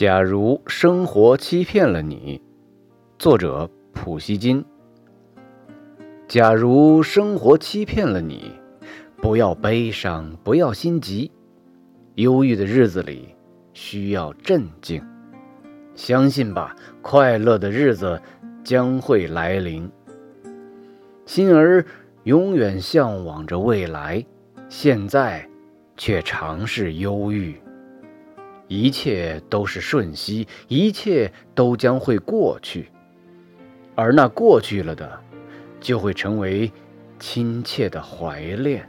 假如生活欺骗了你，作者普希金。假如生活欺骗了你，不要悲伤，不要心急。忧郁的日子里需要镇静，相信吧，快乐的日子将会来临。心儿永远向往着未来，现在却尝试忧郁。一切都是瞬息，一切都将会过去，而那过去了的，就会成为亲切的怀恋。